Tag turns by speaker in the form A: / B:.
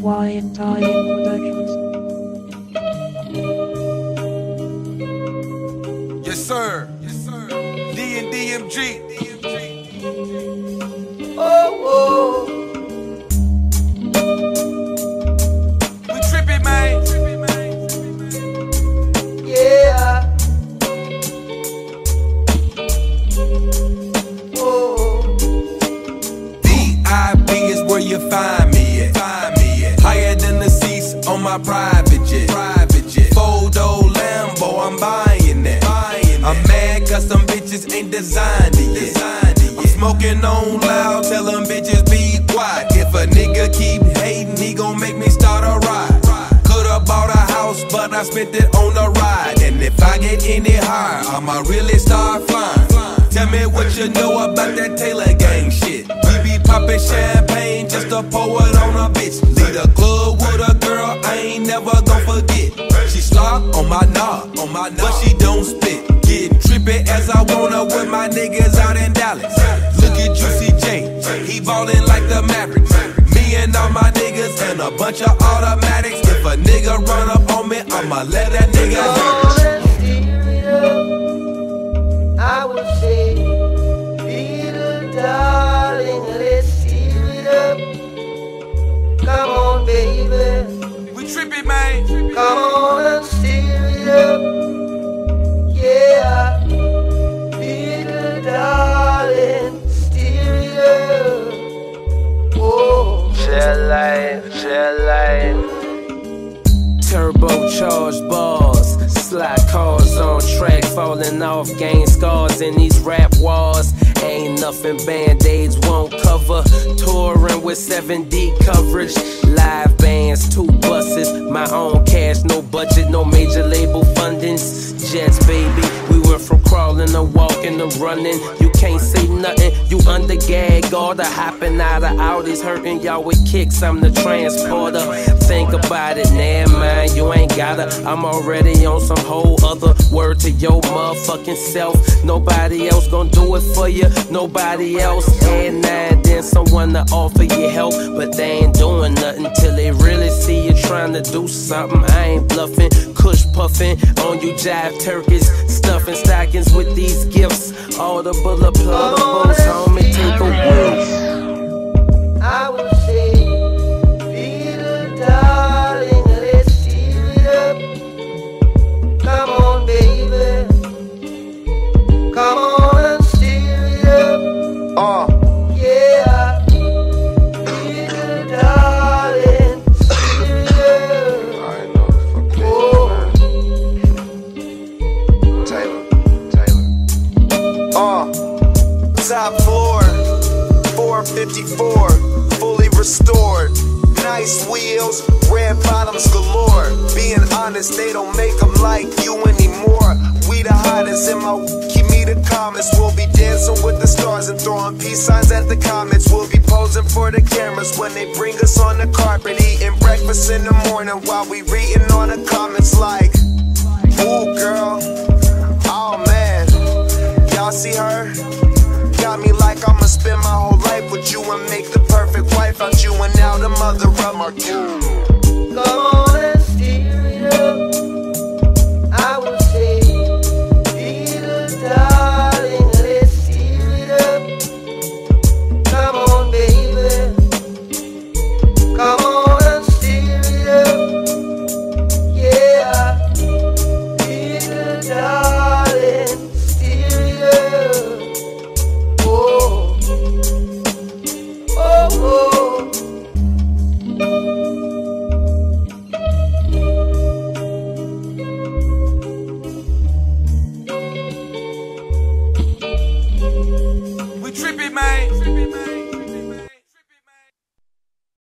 A: Y&I Productions.
B: Yes, sir. Yes, sir. D and DMG. My private jet. Private jet. Four door Lambo, I'm buying that. Buying I'm mad cause some bitches ain't designed it yet. Designed it. I'm smoking on loud, tell them bitches be quiet. If a nigga keep hating, he gon' make me start a ride. Could've bought a house, but I spent it on a ride. And if I get any higher, I'ma really start flying. Tell me what you know about that Taylor gang shit. We be poppin' champagne just to pour it on a bitch. Lead a club don't spit. Getting trippy as I wanna with my niggas out in Dallas. Look at Juicy J, he ballin' like the Mavericks. Me and all my niggas and a bunch of automatics. If a nigga run up on me, I'ma let that nigga hurt.
C: on and it up. I would say, little darling, let's steer it up. Come on, baby.
B: We trippy, man.
C: Come on
D: Turbocharged bars, slide cars on track, falling off, gain scars in these rap wars. Ain't nothing band aids won't cover. Touring with 7D coverage, live two buses, my own cash, no budget, no major label fundings. Jets, baby, we went from crawling to walking to running. You can't say nothing, you under gag, all the hopping out of Audis, hurting y'all with kicks. I'm the transporter. Think about it, nah, man, you ain't gotta. I'm already on some whole other word to your motherfucking self. Nobody else gonna do it for you, nobody else. And now then someone to offer you help, but they ain't doing nothing till they really see you trying to do something. I ain't bluffing, kush puffing on you jive turkeys, stuffing stockings with these gifts. All the bullet
C: oh,
E: pluggables, 454, fully restored. Nice wheels, red bottoms galore. Being honest, they don't make them like you anymore. We the hottest in my keep me the comments. We'll be dancing with the stars and throwing peace signs at the comments. We'll be posing for the cameras when they bring us on the carpet. Eating breakfast in the morning while we reading on the comments like, Ooh, girl. Oh man, y'all see her? Got me like I'ma spend my whole you and make the perfect wife out you and now the mother of my kid.
B: Man.